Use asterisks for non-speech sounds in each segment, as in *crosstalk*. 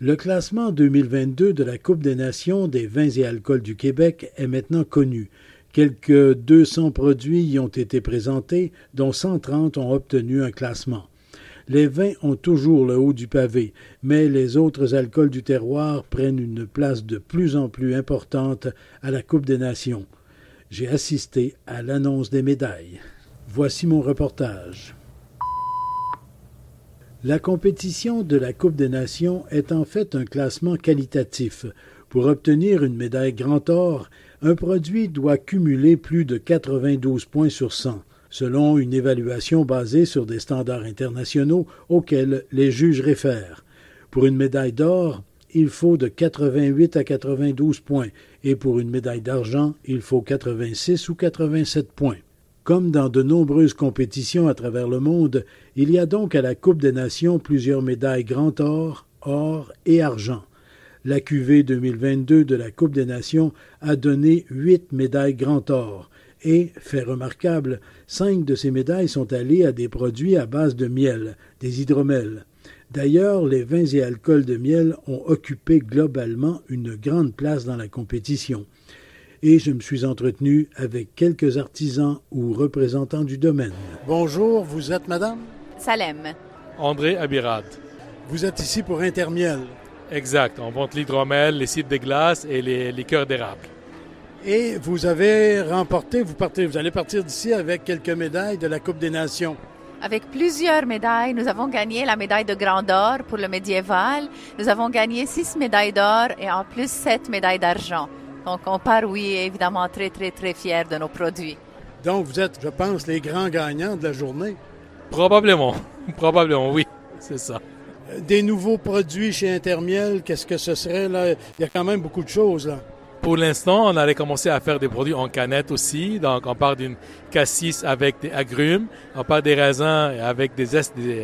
Le classement 2022 de la Coupe des Nations des vins et alcools du Québec est maintenant connu. Quelques 200 produits y ont été présentés, dont 130 ont obtenu un classement. Les vins ont toujours le haut du pavé, mais les autres alcools du terroir prennent une place de plus en plus importante à la Coupe des Nations. J'ai assisté à l'annonce des médailles. Voici mon reportage. La compétition de la Coupe des Nations est en fait un classement qualitatif. Pour obtenir une médaille Grand Or, un produit doit cumuler plus de 92 points sur 100, selon une évaluation basée sur des standards internationaux auxquels les juges réfèrent. Pour une médaille d'or, il faut de 88 à 92 points, et pour une médaille d'argent, il faut 86 ou 87 points. Comme dans de nombreuses compétitions à travers le monde, il y a donc à la Coupe des Nations plusieurs médailles grand or, or et argent. La QV 2022 de la Coupe des Nations a donné huit médailles grand or, et, fait remarquable, cinq de ces médailles sont allées à des produits à base de miel, des hydromels. D'ailleurs, les vins et alcools de miel ont occupé globalement une grande place dans la compétition et je me suis entretenu avec quelques artisans ou représentants du domaine. Bonjour, vous êtes madame? Salem. André Abirad. Vous êtes ici pour Intermiel. Exact, on vend l'hydromel, les cidres de glace et les liqueurs d'érable. Et vous avez remporté, vous, partez, vous allez partir d'ici avec quelques médailles de la Coupe des Nations. Avec plusieurs médailles, nous avons gagné la médaille de Grand Or pour le médiéval. Nous avons gagné six médailles d'or et en plus sept médailles d'argent. Donc, on part, oui, évidemment, très, très, très fiers de nos produits. Donc, vous êtes, je pense, les grands gagnants de la journée. Probablement. *laughs* Probablement, oui. C'est ça. Euh, des nouveaux produits chez Intermiel, qu'est-ce que ce serait, là? Il y a quand même beaucoup de choses, là. Pour l'instant, on allait commencer à faire des produits en canette aussi. Donc, on part d'une cassis avec des agrumes, on part des raisins avec des,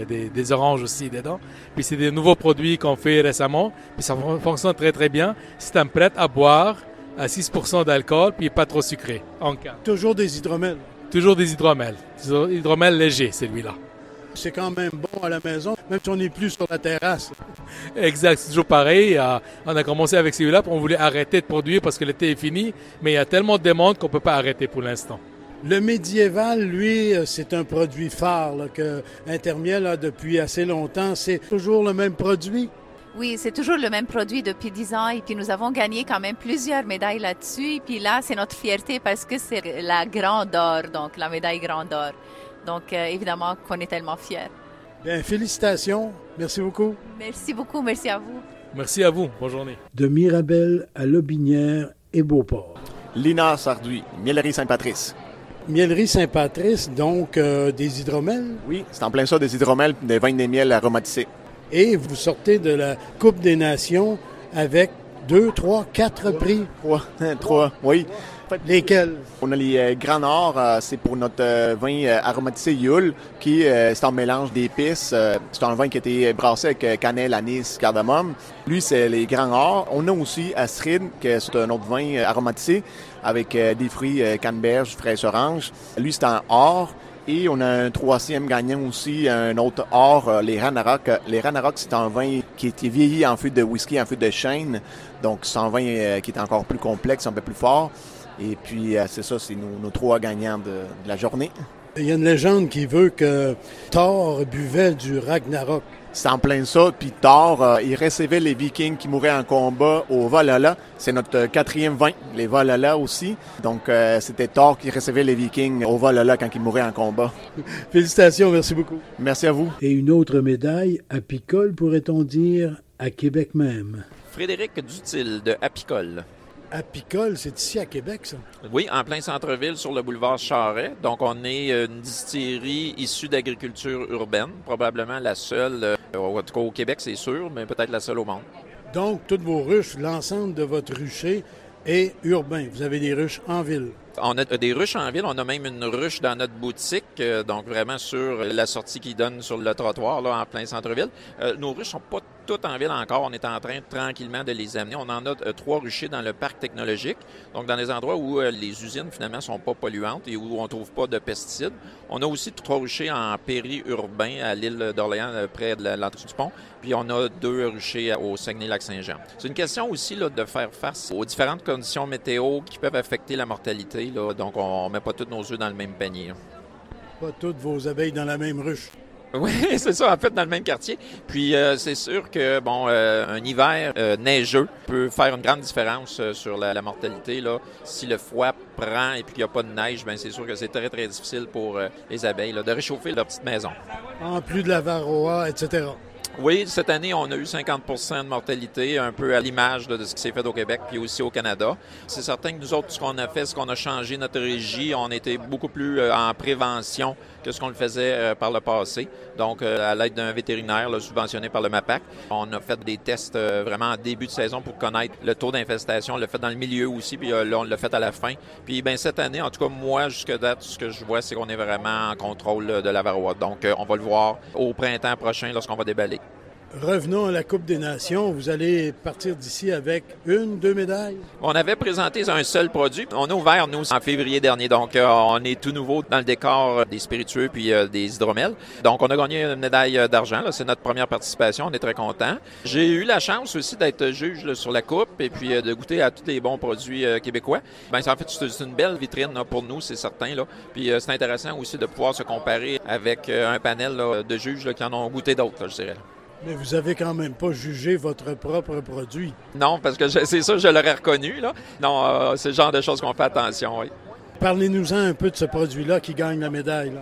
des, des, oranges aussi dedans. Puis, c'est des nouveaux produits qu'on fait récemment. Puis, ça fonctionne très, très bien. C'est un prêt à boire à 6% d'alcool, puis pas trop sucré en cas. Toujours des hydromels. Toujours des hydromels. Hydromel léger, celui-là. C'est quand même bon à la maison, même si on n'est plus sur la terrasse. *laughs* Exact, c'est toujours pareil. Euh, on a commencé avec celui-là, puis on voulait arrêter de produire parce que l'été est fini, mais il y a tellement de demandes qu'on ne peut pas arrêter pour l'instant. Le médiéval, lui, euh, c'est un produit phare que Intermiel a depuis assez longtemps. C'est toujours le même produit? Oui, c'est toujours le même produit depuis dix ans et puis nous avons gagné quand même plusieurs médailles là-dessus. Et puis là, c'est notre fierté parce que c'est la Grande Or, donc la médaille Grande Or. Donc euh, évidemment qu'on est tellement fiers. Bien, félicitations. Merci beaucoup. Merci beaucoup. Merci à vous. Merci à vous. Bonne journée. De Mirabel à Lobinière et Beauport. Lina Sarduy, Mielerie Saint-Patrice. Mielerie Saint-Patrice, donc euh, des hydromels? Oui, c'est en plein ça, des hydromels, des vins des miels aromatisés et vous sortez de la Coupe des Nations avec deux, trois, quatre prix. Trois, *laughs* trois, oui. Lesquels? On a les euh, Grands Nord, euh, c'est pour notre euh, vin aromatisé Yule, qui c'est un mélange d'épices. c'est un vin qui a été brassé avec cannelle, anis, cardamome. Lui, c'est les Grands Nord. On a aussi Astrid, qui c'est un autre vin aromatisé avec des fruits canneberge, fraises orange. Lui, c'est un or. Et on a un troisième gagnant aussi, un autre or, euh, les Ranarok. Les Ranarok, c'est un vin qui était vieilli en fût de whisky, en fût de chêne. Donc, c'est un vin euh, qui est encore plus complexe, un peu plus fort. Et puis, euh, c'est ça, c'est nos, trois gagnants de, de la journée. Il y a une légende qui veut que Thor buvait du Ragnarok. C'est en plein ça. Puis Thor, euh, il recevait les Vikings qui mouraient en combat au Valhalla. C'est notre euh, quatrième vin, les Valhalla aussi. Donc, euh, c'était Thor qui recevait les Vikings au Valhalla quand ils mouraient en combat. *laughs* Félicitations, merci beaucoup. Merci à vous. Et une autre médaille, apicole, pourrait-on dire, à Québec même. Frédéric Dutil de Apicole. Apicole, c'est ici à Québec, ça? Oui, en plein centre-ville, sur le boulevard Charret. Donc, on est une distillerie issue d'agriculture urbaine, probablement la seule, euh, en tout cas au Québec, c'est sûr, mais peut-être la seule au monde. Donc, toutes vos ruches, l'ensemble de votre rucher et urbain. Vous avez des ruches en ville. On a des ruches en ville. On a même une ruche dans notre boutique, euh, donc vraiment sur la sortie qui donne sur le trottoir, là, en plein centre-ville. Euh, nos ruches sont pas toutes en ville encore. On est en train tranquillement de les amener. On en a euh, trois ruchers dans le parc technologique, donc dans des endroits où les usines finalement sont pas polluantes et où on trouve pas de pesticides. On a aussi trois ruchers en périurbain à l'île d'Orléans, près de l'entrée du pont. Puis on a deux ruchers au Saguenay-Lac-Saint-Jean. C'est une question aussi là, de faire face aux différentes conditions météo qui peuvent affecter la mortalité donc, on ne met pas tous nos œufs dans le même panier. Pas toutes vos abeilles dans la même ruche. Oui, *laughs* c'est ça, en fait, dans le même quartier. Puis euh, c'est sûr que bon, euh, un hiver euh, neigeux peut faire une grande différence sur la, mortalité. Là. Si le froid prend et puis qu'il n'y a pas de neige, ben c'est sûr que c'est très très difficile pour les abeilles de réchauffer leur petite maison. En plus de la varroa, etc. Oui, cette année, on a eu 50% de mortalité, un peu à l'image de ce qui s'est fait au Québec puis aussi au Canada. C'est certain que nous autres, ce qu'on a fait, c'est qu'on a changé notre régie. On était beaucoup plus euh, en prévention que ce qu'on le faisait euh, par le passé. Donc, euh, à l'aide d'un vétérinaire subventionné par le MAPAC, on a fait des tests vraiment en début de saison pour connaître le taux d'infestation. On l'a fait dans le milieu aussi, puis là, on l'a fait à la fin. Puis, ben cette année, en tout cas, moi, jusque date, ce que je vois, c'est qu'on est vraiment en contrôle de la varroa. Donc, on va le voir au printemps prochain lorsqu'on va déballer. Revenons à la Coupe des Nations. Vous allez partir d'ici avec une, deux médailles? On avait présenté un seul produit. On a ouvert, nous, en février dernier. Donc, euh, on est tout nouveau dans le décor des spiritueux puis euh, des hydromels. Donc, on a gagné une médaille euh, d'argent. C'est notre première participation. On est très contents. J'ai eu la chance aussi d'être juge sur la Coupe et puis de goûter à tous les bons produits québécois. Ben, en fait, c'est une belle vitrine pour nous, c'est certain. Puis, c'est intéressant aussi de pouvoir se comparer avec un panel de juges qui en ont goûté d'autres, je dirais. Mais vous avez quand même pas jugé votre propre produit. Non, parce que c'est ça, je l'aurais reconnu. Là. Non, euh, c'est le genre de choses qu'on fait attention, oui. Parlez-nous-en un peu de ce produit-là qui gagne la médaille.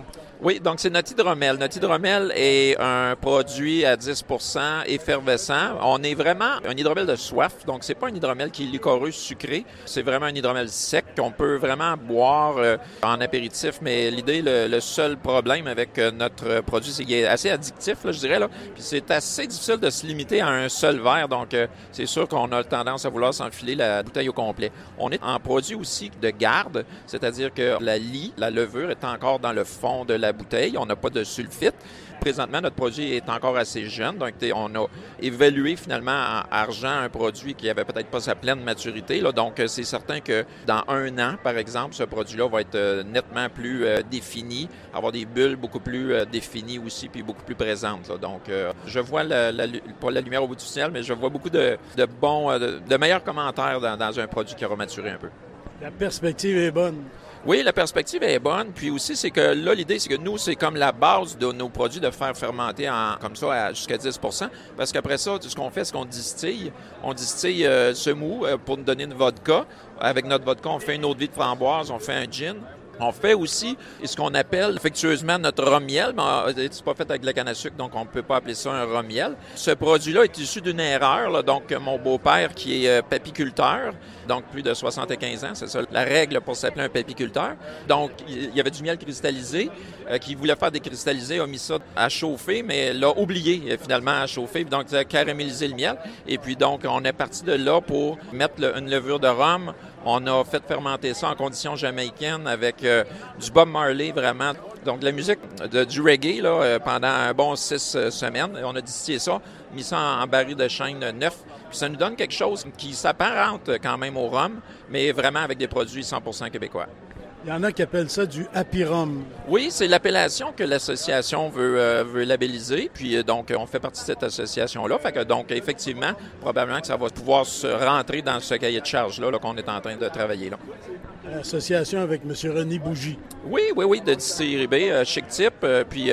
Oui, donc c'est notre hydromel. Notre hydromel est un produit à 10% effervescent. On est vraiment un hydromel de soif, donc c'est pas un hydromel qui est licoreux sucré. C'est vraiment un hydromel sec qu'on peut vraiment boire euh, en apéritif. Mais l'idée, le, seul problème avec euh, notre produit, c'est qu'il est assez addictif, je dirais. Puis c'est assez difficile de se limiter à un seul verre, donc euh, c'est sûr qu'on a tendance à vouloir s'enfiler la bouteille au complet. On est en produit aussi de garde, c'est-à-dire que la lie, la levure est encore dans le fond de la bouteille. On n'a pas de sulfite. Présentement, notre produit est encore assez jeune. Donc, on a évalué finalement en argent un produit qui avait peut-être pas sa pleine maturité. Donc, euh, c'est certain que dans un an, par exemple, ce produit-là va être euh, nettement plus euh, défini, avoir des bulles beaucoup plus définies aussi, puis beaucoup plus présentes. Donc, je vois la, pas la lumière au bout du ciel, mais je vois beaucoup de, bons, de, meilleurs commentaires dans, dans un produit qui aura maturé un peu. La perspective est bonne. Oui, la perspective est bonne. Puis aussi, c'est que là, l'idée, c'est que nous, c'est comme la base de nos produits de faire fermenter en, comme ça jusqu'à 10% Parce qu'après ça, ce qu'on fait, c'est qu'on distille. On distille euh, ce mou euh, pour nous donner une vodka. Avec notre vodka, on fait une autre vie de framboise, on fait un gin. On fait aussi ce qu'on appelle affectueusement notre rhum miel, mais euh, c'est pas fait avec la canne à sucre, donc on ne peut pas appeler ça un rhum miel. Ce produit-là est issu d'une erreur. donc, mon beau-père, qui est papiculteur, donc plus de 75 ans, c'est ça la règle pour s'appeler un papiculteur. Donc, il y avait du miel cristallisé euh, qui voulait faire décristalliser, a mis ça à chauffer, mais l'a oublié euh, finalement à chauffer, donc ça a caramélisé le miel. Et puis donc, on est parti de là pour mettre une levure de rhum. On a fait fermenter ça en conditions jamaïcaines avec euh, du Bob Marley vraiment. Donc, la musique de, du reggae là, pendant un bon six semaines. On a distillé ça, mis ça en, baril de chêne neuf ça nous donne quelque chose qui s'apparente quand même au rhum, mais vraiment avec des produits 100% québécois. Il y en a qui appellent ça du happy rum. Oui, c'est l'appellation que l'association veut, euh, veut labelliser. Puis euh, donc, on fait partie de cette association-là. Fait que donc, effectivement, probablement que ça va pouvoir se rentrer dans ce cahier de charge-là qu'on est en train de travailler. Là. L'association avec M. René Bougie. Oui, oui, oui, de distillerie B, euh, chic type. puis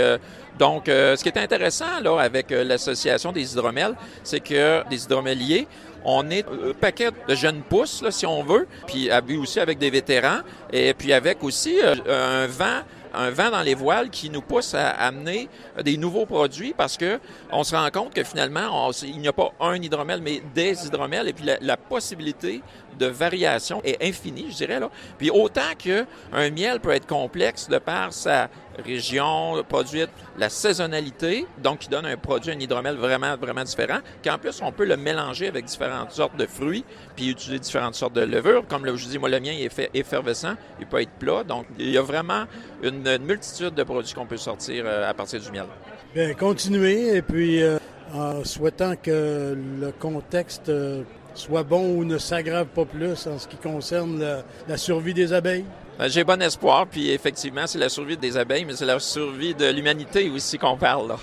donc, ce qui est intéressant là avec l'association des hydromels, c'est que des hydromeliers on est un paquet de jeunes pousses, là, si on veut, puis aussi avec des vétérans, et puis avec aussi euh, un vent un vent dans les voiles qui nous pousse à amener des nouveaux produits parce que on se rend compte que finalement, il n'y a pas un hydromel, mais des hydromels et puis la, possibilité de variation est infinie, je dirais là. Puis autant que un miel peut être complexe de par sa région produite, la saisonnalité, donc qui donne un produit, un hydromel vraiment, vraiment différent, qu'en plus, on peut le mélanger avec différentes sortes de fruits, puis utiliser différentes sortes de levures. Comme je vous dis, moi, le mien est effervescent, il peut être plat, donc il y a vraiment une, multitude de produits qu'on peut sortir euh, à partir du miel. Bien, continuez, et puis euh, en souhaitant que le contexte euh, soit bon ou ne s'aggrave pas plus en ce qui concerne la, survie des abeilles? Ben, j'ai bon espoir, puis effectivement, c'est la survie des abeilles, mais c'est la survie de l'humanité aussi qu'on parle. Là.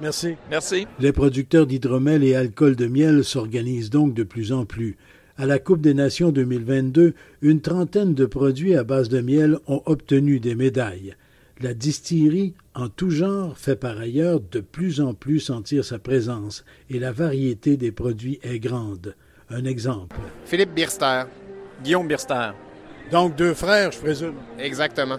Merci. Merci. Les producteurs d'hydromel et alcool de miel s'organisent donc de plus en plus. À la Coupe des Nations 2022, une trentaine de produits à base de miel ont obtenu des médailles. La distillerie, en tout genre, fait par ailleurs de plus en plus sentir sa présence et la variété des produits est grande. Un exemple. Philippe Birster. Guillaume Birster. Donc deux frères, je présume. Exactement.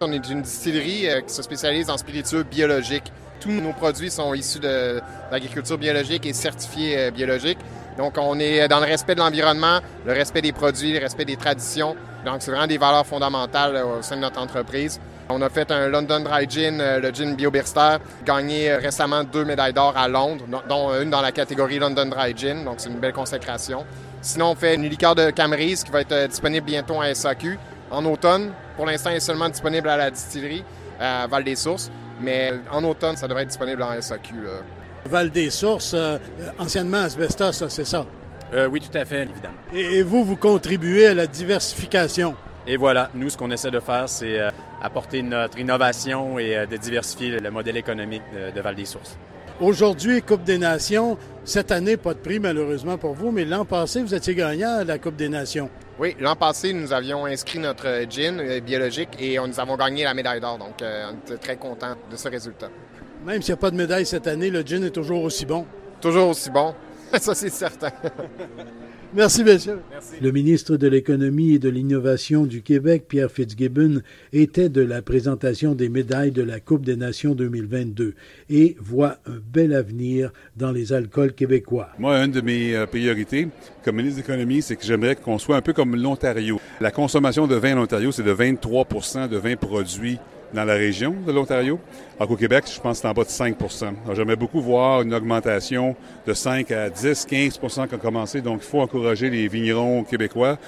On est une distillerie euh, qui se spécialise en spiritueux biologiques. Tous nos produits sont issus de l'agriculture biologique et certifiés euh, biologiques. Donc, on est dans le respect de l'environnement, le respect des produits, le respect des traditions. Donc, c'est vraiment des valeurs fondamentales euh, au sein de notre entreprise. On a fait un London Dry Gin, le gin BioBirster, gagné récemment deux médailles d'or à Londres, dont une dans la catégorie London Dry Gin, donc c'est une belle consécration. Sinon, on fait une liqueur de Camerise qui va être disponible bientôt à SAQ en automne. Pour l'instant, elle est seulement disponible à la distillerie à Val-des-Sources, mais en automne, ça devrait être disponible en SAQ. Val-des-Sources, euh, anciennement Asbestos, c'est ça? Euh, oui, tout à fait, évidemment. Et, vous, vous contribuez à la diversification. Et voilà, nous, ce qu'on essaie de faire, c'est euh, apporter notre innovation et de diversifier le modèle économique de Val-des-Sources. Aujourd'hui, Coupe des Nations. Cette année, pas de prix malheureusement pour vous, mais l'an passé, vous étiez gagnant à la Coupe des Nations. Oui, l'an passé, nous avions inscrit notre gin biologique et nous avons gagné la médaille d'or. Donc, on était très contents de ce résultat. Même s'il n'y a pas de médaille cette année, le gin est toujours aussi bon. Toujours aussi bon. *laughs* Ça, c'est certain. *laughs* Merci, messieurs. Le ministre de l'Économie et de l'Innovation du Québec, Pierre Fitzgibbon, était de la présentation des médailles de la Coupe des Nations 2022 et voit un bel avenir dans les alcools québécois. Moi, une de mes euh, priorités comme ministre de l'Économie, c'est que j'aimerais qu'on soit un peu comme l'Ontario. La consommation de vin en Ontario, c'est de 23% de vin produits dans la région de l'Ontario. Alors qu'au Québec, je pense que c'est en bas de 5% J'aimerais beaucoup voir une augmentation de 5 à 10, 15% qui a commencé. Donc, il faut encourager les vignerons québécois.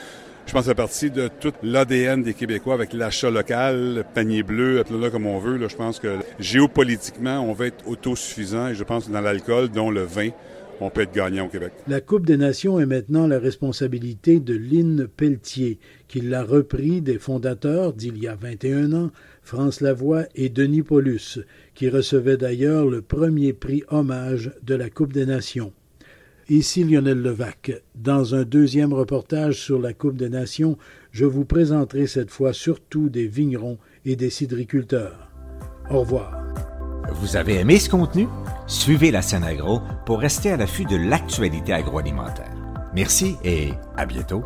Je pense c'est partie de tout l'ADN des Québécois avec l'achat local, le panier bleu, appelez-le comme on veut. Là, je pense que géopolitiquement, on va être autosuffisant et je pense que dans l'alcool, dont le vin, on peut être gagnant au Québec. La Coupe des Nations est maintenant la responsabilité de Lynn Pelletier, qui l'a repris des fondateurs d'il y a 21 ans, France Lavoie et Denis Paulus, qui recevaient d'ailleurs le premier prix hommage de la Coupe des Nations. Ici Lionel Levac. Dans un deuxième reportage sur la Coupe des Nations, je vous présenterai cette fois surtout des vignerons et des cidriculteurs. Au revoir. Vous avez aimé ce contenu? Suivez la scène agro pour rester à l'affût de l'actualité agroalimentaire. Merci et à bientôt.